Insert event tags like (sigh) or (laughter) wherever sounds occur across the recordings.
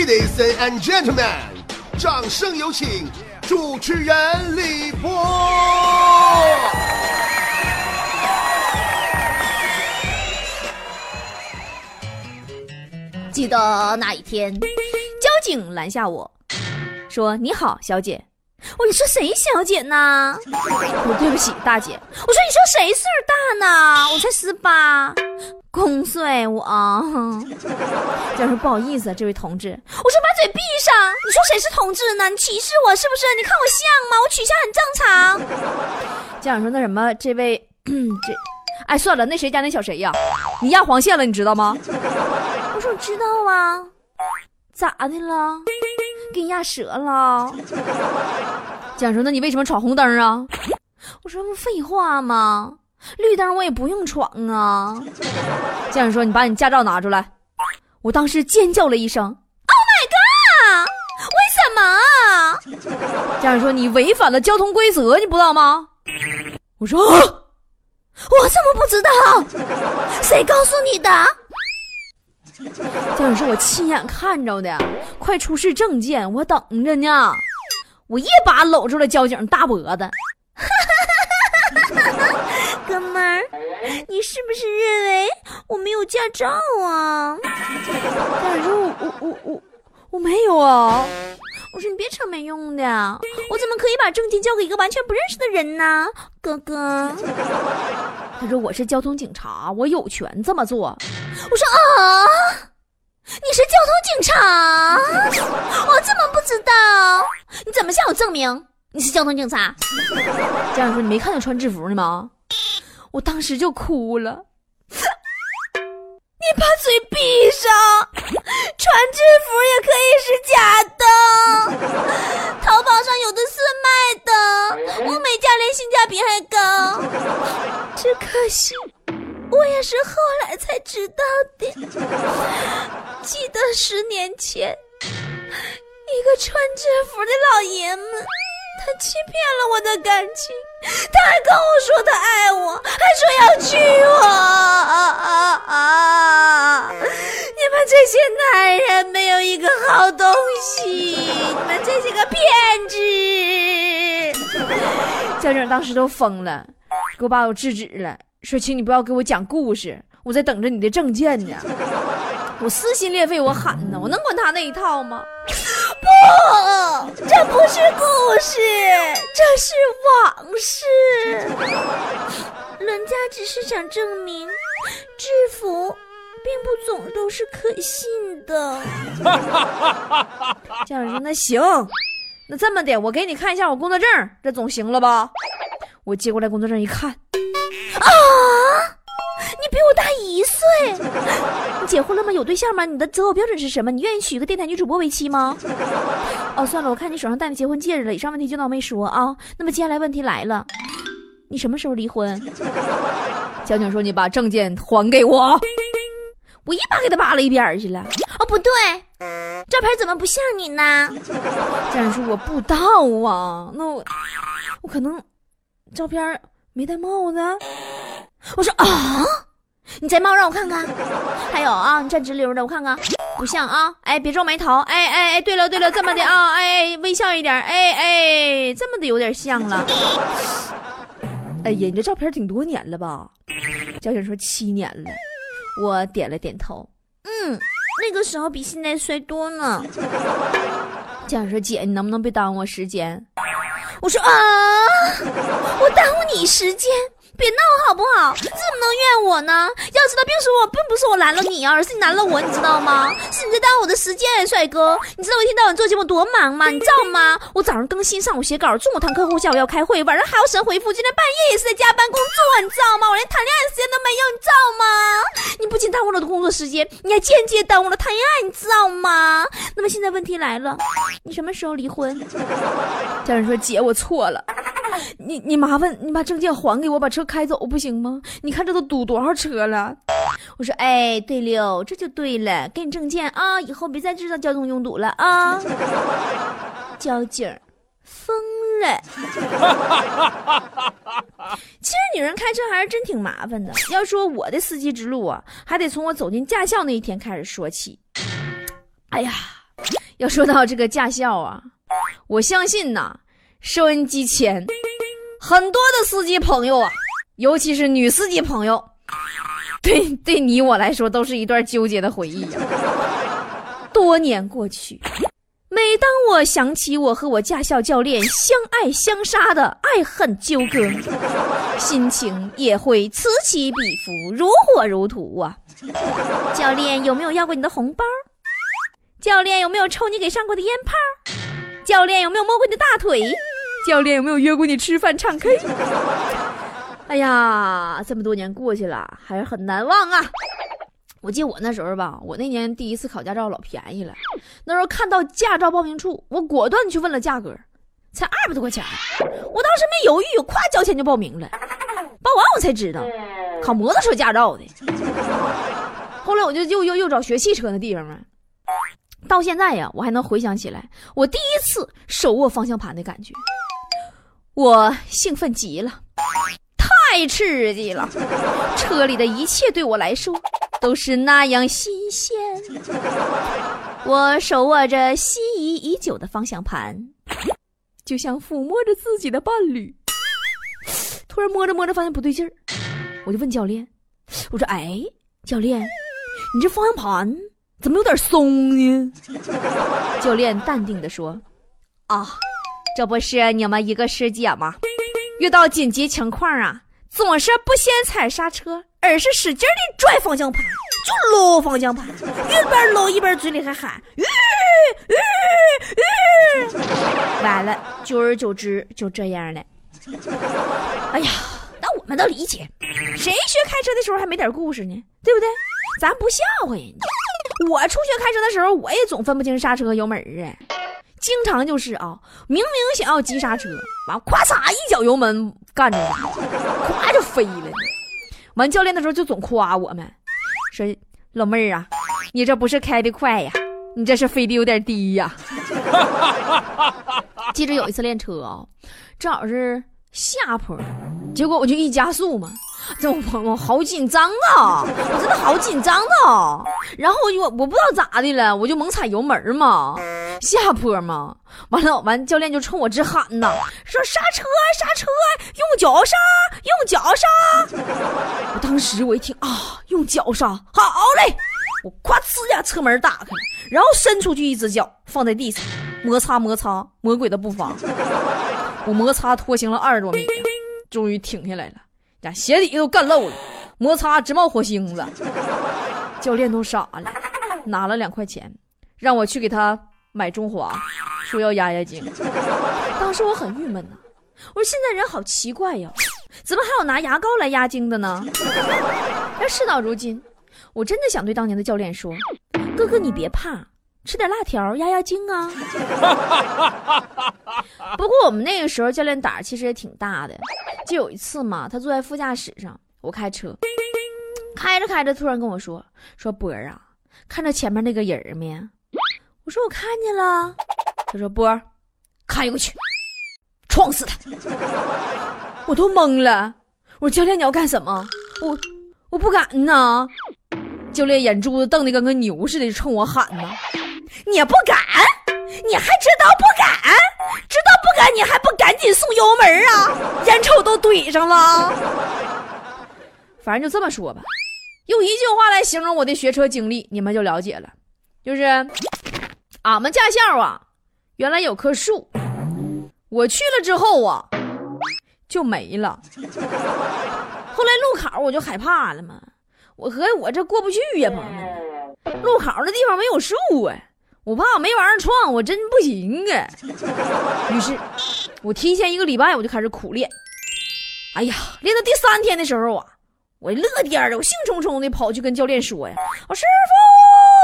Ladies and gentlemen，掌声有请主持人李波。记得那一天，交警拦下我，说：“你好，小姐。”我：“你说谁小姐呢？”我：“对不起，大姐。”我说：“你说谁岁数大呢？我才十八，公碎我。”交警说：“不好意思，这位同志。”我说：“把嘴闭上！你说谁是同志呢？你歧视我是不是？你看我像吗？我取向很正常。(laughs) ”家长说：“那什么，这位，这，哎，算了，那谁家那小谁呀？你压黄线了，你知道吗？”我说：“我知道啊，咋的了？”给你压折了，蒋说：“那你为什么闯红灯啊？”我说：“不废话吗？绿灯我也不用闯啊。”蒋说：“你把你驾照拿出来。”我当时尖叫了一声：“Oh my god！为什么？”蒋说：“你违反了交通规则，你不知道吗？”我说：“我怎么不知道？谁告诉你的？”交警说：“我亲眼看着的，快出示证件，我等着呢。”我一把搂住了交警大脖子，哥们儿，你是不是认为我没有驾照啊？交警说：“我我我我我没有啊。”我说：“你别扯没用的，我怎么可以把证件交给一个完全不认识的人呢？”哥哥，他说：“我是交通警察，我有权这么做。”我说啊，你是交通警察？我怎么不知道？你怎么向我证明你是交通警察？家长说你没看见穿制服呢吗？我当时就哭了。(laughs) 你把嘴闭上，穿制服也可以是假的。淘宝上有的是卖的，物美价廉，性价比还高。只可惜。我也是后来才知道的。记得十年前，一个穿制服的老爷们，他欺骗了我的感情，他还跟我说他爱我，还说要娶我。你们这些男人没有一个好东西，你们这些个骗子！交警当时都疯了，给我把我制止了。说，请你不要给我讲故事，我在等着你的证件呢。我撕心裂肺，我喊呢，我能管他那一套吗？不，这不是故事，这是往事。人家只是想证明，制服并不总都是可信的。(laughs) 家长说：“那行，那这么的，我给你看一下我工作证，这总行了吧？”我接过来工作证一看。啊！你比我大一岁，你 (laughs) 结婚了吗？有对象吗？你的择偶标准是什么？你愿意娶一个电台女主播为妻吗？(laughs) 哦，算了，我看你手上戴的结婚戒指了。以上问题就当我没说啊。那么接下来问题来了，你什么时候离婚？(laughs) 交警说：“你把证件还给我。”我一把给他扒了一边去了。哦，不对，照片怎么不像你呢？交警说：“我不知道啊，那我我可能照片。”没戴帽子，我说啊，你摘帽让我看看。还有啊，你站直溜的，我看看，不像啊。哎，别皱眉头。哎哎哎，对了对了，这么的啊，哎，微笑一点。哎哎，这么的有点像了。哎呀，你这照片挺多年了吧？交警说七年了。我点了点头。嗯，那个时候比现在帅多呢。交警说姐，你能不能别耽误我时间？我说啊，我耽误你时间，别闹好不好？怎么能怨我呢？要知道，并不是我，并不是我拦了你啊，而是你拦了我，你知道吗？是你在耽误我的时间，帅哥。你知道我一天到晚做节目多忙吗？你知道吗？我早上更新，上午写稿，中午谈客户，下午要开会，晚上还要神回复，今天半夜也是在加班工作，你知道吗？我连谈恋爱的时间都没有，你知道吗？不仅耽误了的工作时间，你还间接耽误了谈恋爱，你知道吗？那么现在问题来了，你什么时候离婚？家人说：“姐，我错了，你你麻烦你把证件还给我，把车开走不行吗？你看这都堵多少车了。”我说：“哎，对了，这就对了，给你证件啊，以后别再制造交通拥堵了啊。(laughs) ”交警疯了。(laughs) 其实女人开车还是真挺麻烦的。要说我的司机之路啊，还得从我走进驾校那一天开始说起。哎呀！要说到这个驾校啊，我相信呐，收音机前很多的司机朋友啊，尤其是女司机朋友，对对你我来说都是一段纠结的回忆呀。多年过去。每当我想起我和我驾校教练相爱相杀的爱恨纠葛，(laughs) 心情也会此起彼伏，如火如荼啊！教练有没有要过你的红包？教练有没有抽你给上过的烟泡？教练有没有摸过你的大腿？教练有没有约过你吃饭唱 K？哎呀，这么多年过去了，还是很难忘啊！我记得我那时候吧，我那年第一次考驾照老便宜了。那时候看到驾照报名处，我果断去问了价格，才二百多块钱。我当时没犹豫，咵交钱就报名了。报完我才知道，考摩托车驾照的。后来我就又又又找学汽车的地方嘛。到现在呀，我还能回想起来我第一次手握方向盘的感觉，我兴奋极了，太刺激了。车里的一切对我来说。都是那样新鲜。我手握着心仪已久的方向盘，就像抚摸着自己的伴侣。突然摸着摸着发现不对劲儿，我就问教练：“我说，哎，教练，你这方向盘怎么有点松呢？”教练淡定的说：“啊，这不是你们一个师姐吗？遇到紧急情况啊，总是不先踩刹车。”而是使劲的拽方向盘，就搂方向盘，一边搂一边嘴里还喊“吁吁吁”，完了，久而久之就这样了。哎呀，那我们都理解，谁学开车的时候还没点故事呢？对不对？咱不笑话人家。我初学开车的时候，我也总分不清刹车油门啊，经常就是啊，明明想要急刹车，完咵嚓一脚油门干着，咵就飞了。完教练的时候就总夸我们，说老妹儿啊，你这不是开的快呀，你这是飞的有点低呀。(laughs) 记着有一次练车啊，正好是下坡，结果我就一加速嘛。这我我好紧张啊！我真的好紧张啊！然后我就我不知道咋的了，我就猛踩油门嘛，下坡嘛。完了完，教练就冲我直喊呐，说刹车刹车，用脚刹用脚刹。我当时我一听啊，用脚刹，好嘞！我咵呲一下车门打开，然后伸出去一只脚放在地上，摩擦摩擦，魔鬼的步伐，我摩擦拖行了二十多米，终于停下来了。呀，鞋底都干漏了，摩擦直冒火星子。教练都傻了，拿了两块钱，让我去给他买中华，说要压压惊。当时我很郁闷呐，我说现在人好奇怪呀，怎么还有拿牙膏来压惊的呢？但 (laughs) 事到如今，我真的想对当年的教练说：“哥哥你别怕，吃点辣条压压惊啊。(laughs) ”不过我们那个时候教练胆儿其实也挺大的。就有一次嘛，他坐在副驾驶上，我开车，开着开着，突然跟我说：“说波儿啊，看着前面那个人没？”我说：“我看见了。”他说：“波儿，开过去，撞死他！”我都懵了。我说：“教练，你要干什么？”我我不敢呢。教练眼珠子瞪得跟个牛似的，冲我喊呢：“你不敢？你还知道不敢？知道不敢？你还不赶紧送油门啊？眼瞅都怼上了。反正就这么说吧，用一句话来形容我的学车经历，你们就了解了，就是俺们驾校啊，原来有棵树，我去了之后啊，就没了。(laughs) 后来路考我就害怕了嘛，我合计我这过不去呀，朋友们，路考的地方没有树啊。我怕我没玩意儿撞，我真不行啊！(laughs) 于是，我提前一个礼拜我就开始苦练。哎呀，练到第三天的时候啊，我乐颠的，我兴冲冲的跑去跟教练说呀：“我师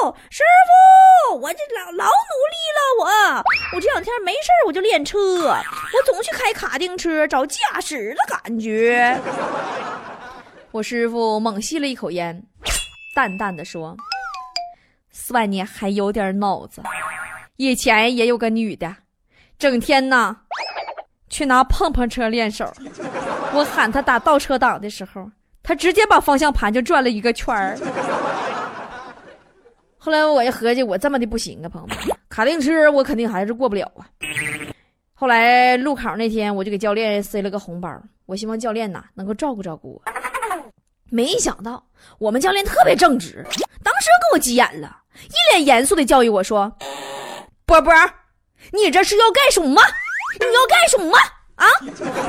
傅，师傅，我这老老努力了，我这两天没事我就练车，我总去开卡丁车，找驾驶的感觉。”我师傅猛吸了一口烟，淡淡的说。算你还有点脑子。以前也有个女的，整天呐去拿碰碰车练手。我喊她打倒车档的时候，她直接把方向盘就转了一个圈儿。后来我一合计，我这么的不行啊，朋友们，卡丁车我肯定还是过不了啊。后来路考那天，我就给教练塞了个红包，我希望教练呐能够照顾照顾我。没想到我们教练特别正直，当时给我急眼了，一脸严肃的教育我说：“波波，你这是要干什么？你要干什么啊？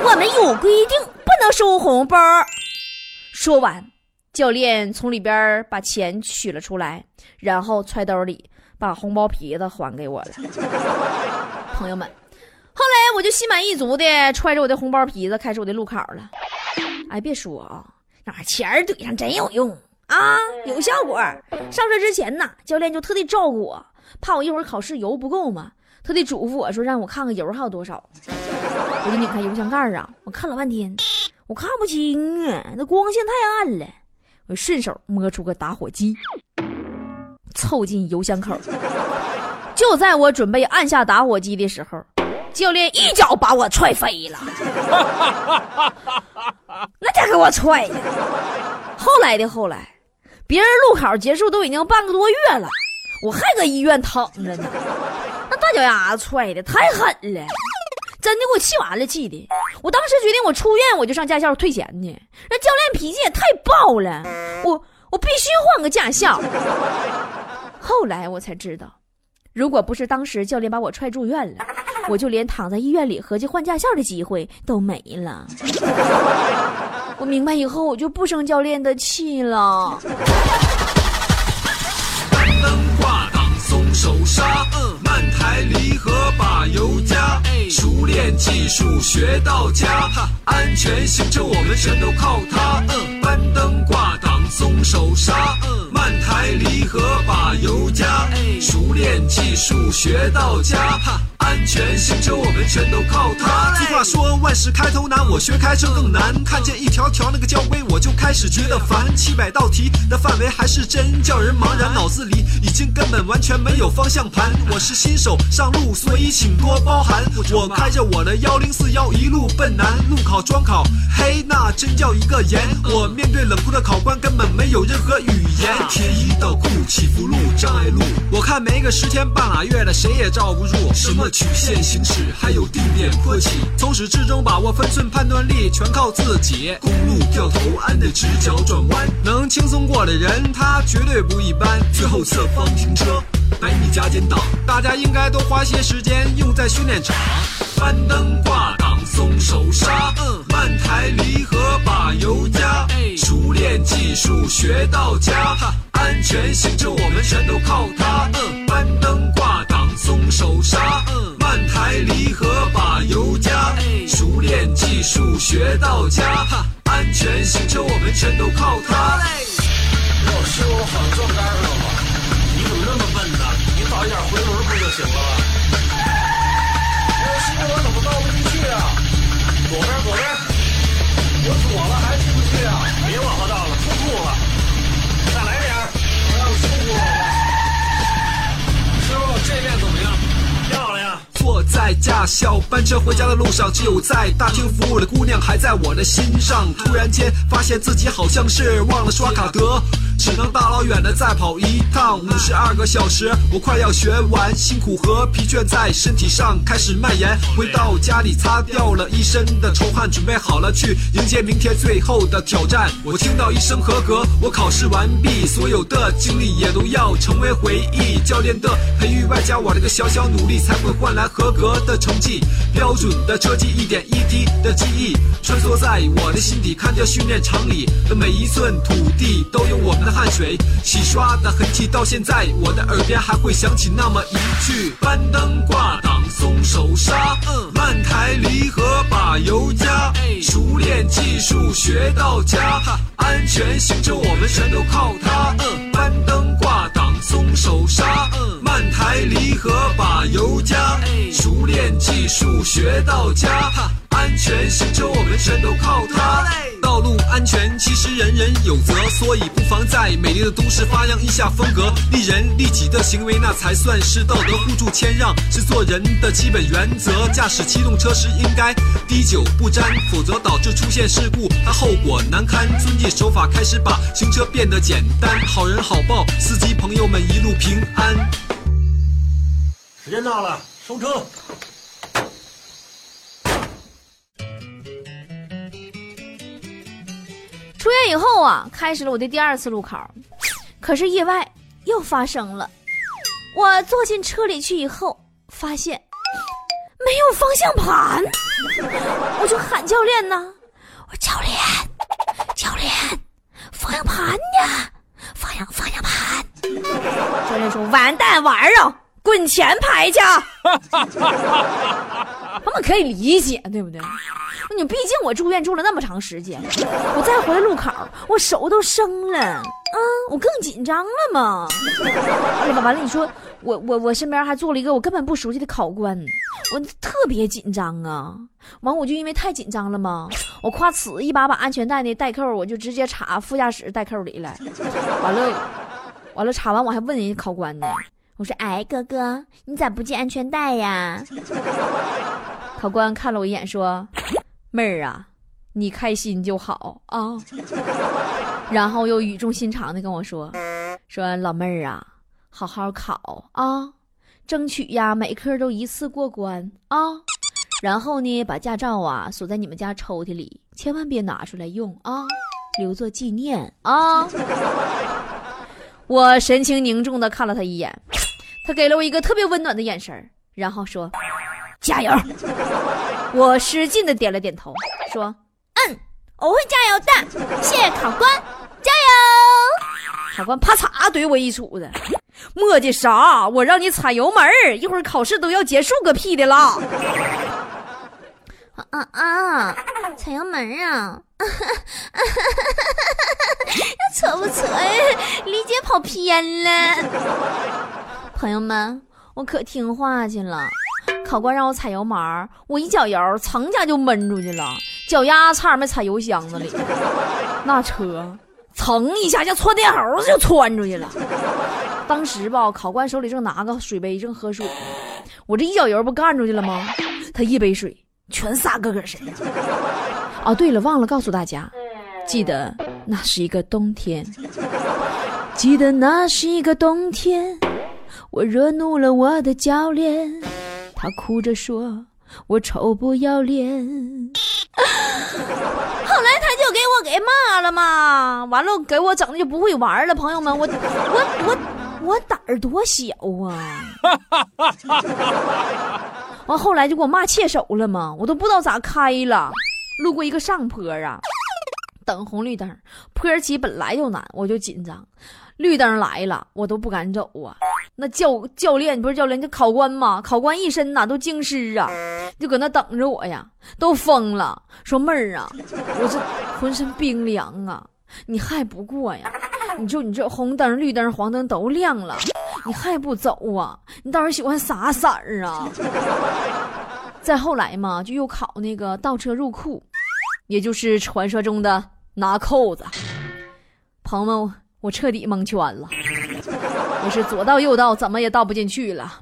我们有规定，不能收红包。”说完，教练从里边把钱取了出来，然后揣兜里，把红包皮子还给我了。(laughs) 朋友们，后来我就心满意足的揣着我的红包皮子，开始我的路考了。哎，别说啊，那钱儿怼上真有用啊，有效果。上车之前呢，教练就特地照顾我，怕我一会儿考试油不够嘛，特地嘱咐我说让我看看油还有多少。我就拧开油箱盖儿啊，我看了半天，我看不清啊，那光线太暗了。我顺手摸出个打火机，凑近油箱口。就在我准备按下打火机的时候，教练一脚把我踹飞了。那家给我踹的！后来的后来，别人路考结束都已经半个多月了，我还搁医院躺着呢。那大脚丫子踹的太狠了，真的给我气完了，气的！我当时决定，我出院我就上驾校退钱去。那教练脾气也太暴了，我我必须换个驾校。后来我才知道，如果不是当时教练把我踹住院了，我就连躺在医院里合计换驾校的机会都没了。我明白以后，我就不生教练的气了。手刹，嗯，慢抬离合把油加，熟练技术学到家，安全行车我们全都靠它，嗯，扳灯挂挡松手刹，嗯，慢抬离合把油加，熟练技术学到家，安全行车我们全都靠它。说万事开头难，我学开车更难，看见一条条那个交规我就开始觉得烦，七百道题的范围还是真叫人茫然，脑子里已经根本完全没有方向盘。我是新手上路，所以请多包涵。我开着我的幺零四幺一路奔南，路考桩考，嘿，那真叫一个严。我面对冷酷的考官，根本没有任何语言。铁一道库，起伏路，障碍路，我看没个十天半拉月的，谁也罩不住。什么曲线行驶，还有定点坡起，从始至终把握分寸判断力，全靠自己。公路掉头，按的直角转弯，能轻松过的人，他绝对不一般。最后侧方停车。百米加减档，大家应该多花些时间用在训练场。扳灯挂档松手刹，嗯，慢抬离合把油加，熟练技术学到家，安全行车我们全都靠它。嗯，扳灯挂档松手刹，嗯，慢抬离合把油加，熟练技术学到家，安全行车我们全都靠它。老，师，我好像撞杆上了吗？你怎么那么笨呢？你早一点回轮不就行了吗？老，师傅，我怎么倒不进去啊？左边，左边，我左了还在驾校班车回家的路上，只有在大厅服务的姑娘还在我的心上。突然间发现自己好像是忘了刷卡得，只能大老远的再跑一趟。五十二个小时，我快要学完，辛苦和疲倦在身体上开始蔓延。回到家里，擦掉了一身的臭汗，准备好了去迎接明天最后的挑战。我听到一声合格，我考试完毕，所有的经历也都要成为回忆。教练的培育外加我这个小小努力，才会换来合格的成绩。标准的车技，一点一滴的记忆，穿梭在我的心底。看着训练场里的每一寸土地，都有我们的汗水洗刷的痕迹。到现在，我的耳边还会响起那么一句：搬灯挂挡松手刹，嗯，慢抬离合把油加，熟练技术学到家，安全行车我们全都靠它，嗯，扳灯挂挡松手刹，嗯，慢抬离合把油加，熟练技术学到家，安全行车我们全都靠它。其实人人有责，所以不妨在美丽的都市发扬一下风格，利人利己的行为那才算是道德。互助谦让是做人的基本原则。驾驶机动车时应该滴酒不沾，否则导致出现事故，它后果难堪。遵纪守法，开始把行车变得简单，好人好报，司机朋友们一路平安。时间到了，收车。出院以后啊，开始了我的第二次路考，可是意外又发生了。我坐进车里去以后，发现没有方向盘，我就喊教练呢，我说教练，教练，方向盘呢？方向方向盘。教练说完蛋玩儿啊，滚前排去。(laughs) 他们可以理解，对不对？你毕竟我住院住了那么长时间，我再回来路考，我手都生了，嗯，我更紧张了嘛。完了吧，完了，你说我我我身边还坐了一个我根本不熟悉的考官，我特别紧张啊。完，我就因为太紧张了嘛，我夸呲一把把安全带那带扣，我就直接插副驾驶带扣里了。完了，完了，插完我还问人家考官呢，我说：“哎，哥哥，你咋不系安全带呀？”考官看了我一眼，说：“妹儿啊，你开心就好啊。” (laughs) 然后又语重心长的跟我说：“说老妹儿啊，好好考啊，争取呀每科都一次过关啊。然后呢，把驾照啊锁在你们家抽屉里，千万别拿出来用啊，留作纪念啊。” (laughs) 我神情凝重的看了他一眼，他给了我一个特别温暖的眼神然后说。加油！(laughs) 我使劲的点了点头，说：“嗯，我会加油的，谢谢考官，加油！”考官啪嚓怼我一杵子，磨叽啥？我让你踩油门一会儿考试都要结束个屁的啦！啊啊啊！踩油门啊！(laughs) 扯不扯呀？理解跑偏了。朋友们，我可听话去了。考官让我踩油门，我一脚油，噌下就闷出去了，脚丫差点没踩油箱子里。(laughs) 那车噌一下像窜天猴似的就窜出去了。当时吧，考官手里正拿个水杯正喝水，我这一脚油不干出去了吗？他一杯水全洒哥哥身上。哦，对了，忘了告诉大家，记得那是一个冬天，记得那是一个冬天，我惹怒了我的教练。他哭着说：“我丑不要脸。(laughs) ”后来他就给我给骂了嘛，完了给我整的就不会玩了。朋友们，我我我我胆儿多小啊！(laughs) 完后来就给我骂切手了嘛，我都不知道咋开了。路过一个上坡啊，等红绿灯，坡起本来就难，我就紧张。绿灯来了，我都不敢走啊！那教教练不是教练，就考官嘛，考官一身呐都京师啊，就搁那等着我呀，都疯了，说妹儿啊，我这浑身冰凉啊，你还不过呀？你就你这红灯、绿灯、黄灯都亮了，你还不走啊？你到底喜欢啥色儿啊？再后来嘛，就又考那个倒车入库，也就是传说中的拿扣子，朋友们。我彻底蒙圈了，我是左倒右倒，怎么也倒不进去了。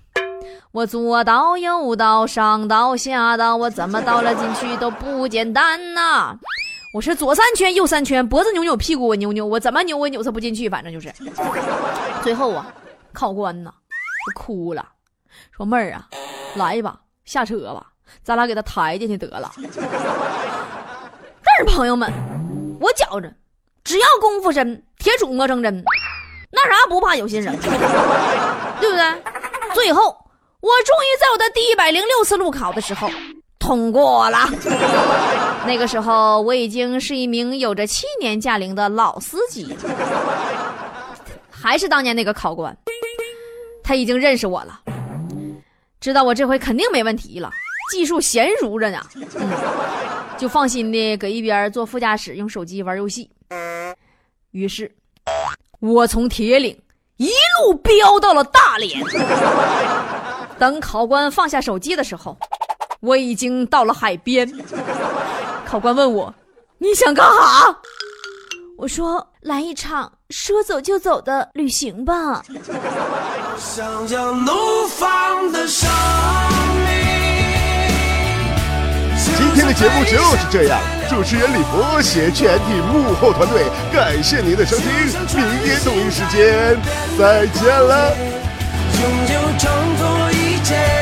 我左倒右倒，上倒下倒，我怎么倒了进去都不简单呐！我是左三圈右三圈，脖子扭扭，屁股我扭扭，我怎么扭我扭它不进去，反正就是。最后啊，考官呐，就哭了，说妹儿啊，来吧，下车吧，咱俩给他抬进去得了。(laughs) 但是朋友们，我觉着。只要功夫深，铁杵磨成针，那啥不怕有心人，(laughs) 对不对？最后，我终于在我的第一百零六次路考的时候通过了。(laughs) 那个时候，我已经是一名有着七年驾龄的老司机，还是当年那个考官，他已经认识我了，知道我这回肯定没问题了，技术娴熟着呢，就放心的搁一边坐副驾驶用手机玩游戏。于是，我从铁岭一路飙到了大连。等考官放下手机的时候，我已经到了海边。考官问我：“你想干哈？我说来一场说走就走的旅行吧。想将怒放的生节目就是这样，主持人李博携全体幕后团队，感谢您的收听，明天同一时间再见了。终究一切。